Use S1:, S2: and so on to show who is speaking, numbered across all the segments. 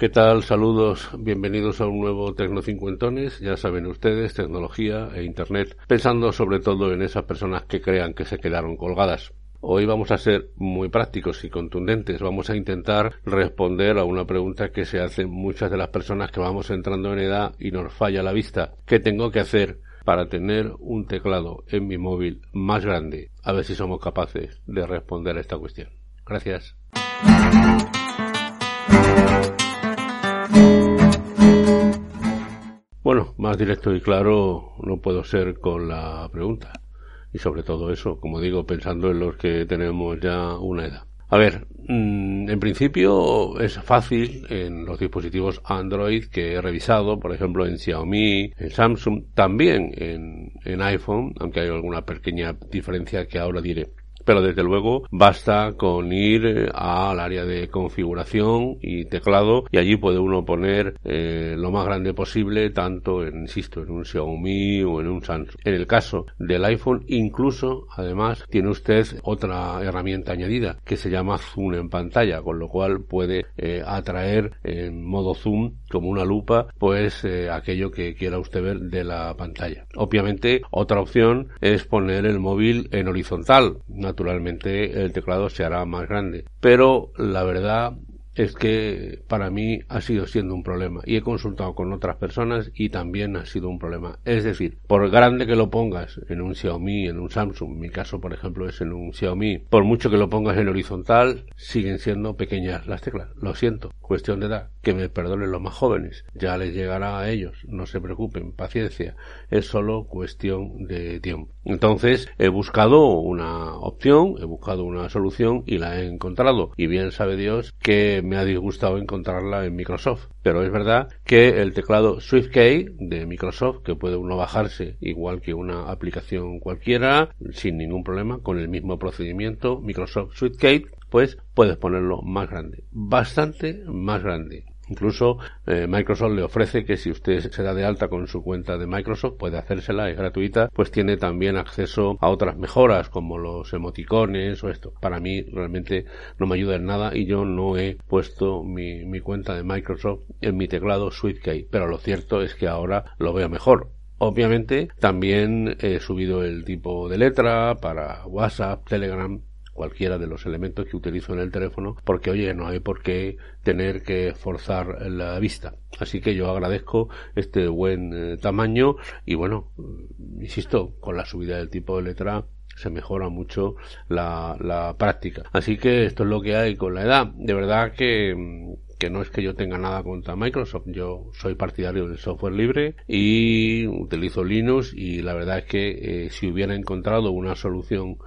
S1: ¿Qué tal? Saludos, bienvenidos a un nuevo Tecnocincuentones. Ya saben ustedes, tecnología e Internet, pensando sobre todo en esas personas que crean que se quedaron colgadas. Hoy vamos a ser muy prácticos y contundentes. Vamos a intentar responder a una pregunta que se hacen muchas de las personas que vamos entrando en edad y nos falla la vista. ¿Qué tengo que hacer para tener un teclado en mi móvil más grande? A ver si somos capaces de responder a esta cuestión. Gracias. Bueno, más directo y claro no puedo ser con la pregunta. Y sobre todo eso, como digo, pensando en los que tenemos ya una edad. A ver, mm, en principio es fácil en los dispositivos Android que he revisado, por ejemplo en Xiaomi, en Samsung, también en, en iPhone, aunque hay alguna pequeña diferencia que ahora diré pero desde luego basta con ir eh, al área de configuración y teclado y allí puede uno poner eh, lo más grande posible tanto en, insisto, en un Xiaomi o en un Samsung. En el caso del iPhone incluso además tiene usted otra herramienta añadida que se llama zoom en pantalla con lo cual puede eh, atraer en modo zoom como una lupa pues aquello que quiera usted ver de la pantalla. Obviamente otra opción es poner el móvil en horizontal naturalmente el teclado se hará más grande. Pero la verdad es que para mí ha sido siendo un problema y he consultado con otras personas y también ha sido un problema. Es decir, por grande que lo pongas en un Xiaomi, en un Samsung, mi caso por ejemplo es en un Xiaomi, por mucho que lo pongas en horizontal, siguen siendo pequeñas las teclas. Lo siento, cuestión de edad, que me perdonen los más jóvenes, ya les llegará a ellos, no se preocupen, paciencia, es solo cuestión de tiempo. Entonces he buscado una opción, he buscado una solución y la he encontrado y bien sabe Dios que me ha disgustado encontrarla en Microsoft. Pero es verdad que el teclado SwiftKey de Microsoft, que puede uno bajarse igual que una aplicación cualquiera, sin ningún problema, con el mismo procedimiento, Microsoft SwiftKey, pues puedes ponerlo más grande, bastante más grande. Incluso eh, Microsoft le ofrece que si usted se da de alta con su cuenta de Microsoft, puede hacérsela, es gratuita, pues tiene también acceso a otras mejoras como los emoticones o esto. Para mí realmente no me ayuda en nada y yo no he puesto mi, mi cuenta de Microsoft en mi teclado SweetKey, pero lo cierto es que ahora lo veo mejor. Obviamente también he subido el tipo de letra para WhatsApp, Telegram, cualquiera de los elementos que utilizo en el teléfono porque oye no hay por qué tener que forzar la vista. Así que yo agradezco este buen eh, tamaño y bueno mm, insisto con la subida del tipo de letra se mejora mucho la, la práctica. Así que esto es lo que hay con la edad. De verdad que mm, que no es que yo tenga nada contra Microsoft, yo soy partidario del software libre y utilizo Linux y la verdad es que eh, si hubiera encontrado una solución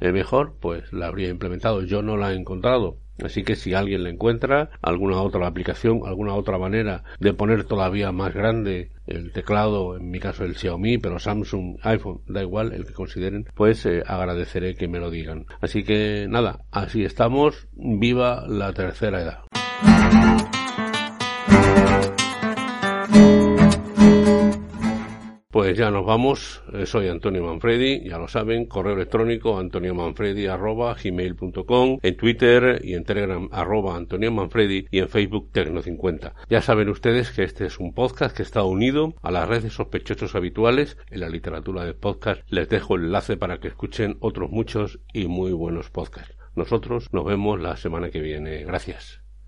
S1: eh, mejor, pues la habría implementado. Yo no la he encontrado. Así que si alguien la encuentra, alguna otra aplicación, alguna otra manera de poner todavía más grande el teclado, en mi caso el Xiaomi, pero Samsung, iPhone, da igual, el que consideren, pues eh, agradeceré que me lo digan. Así que nada, así estamos. Viva la tercera edad. Pues ya nos vamos. Eh, soy Antonio Manfredi, ya lo saben, correo electrónico antoniomanfredi arroba gmail.com, en Twitter y en Telegram arroba Antonio Manfredi y en Facebook Tecno50. Ya saben ustedes que este es un podcast que está unido a las redes sospechosos habituales en la literatura de podcast. Les dejo el enlace para que escuchen otros muchos y muy buenos podcasts. Nosotros nos vemos la semana que viene. Gracias.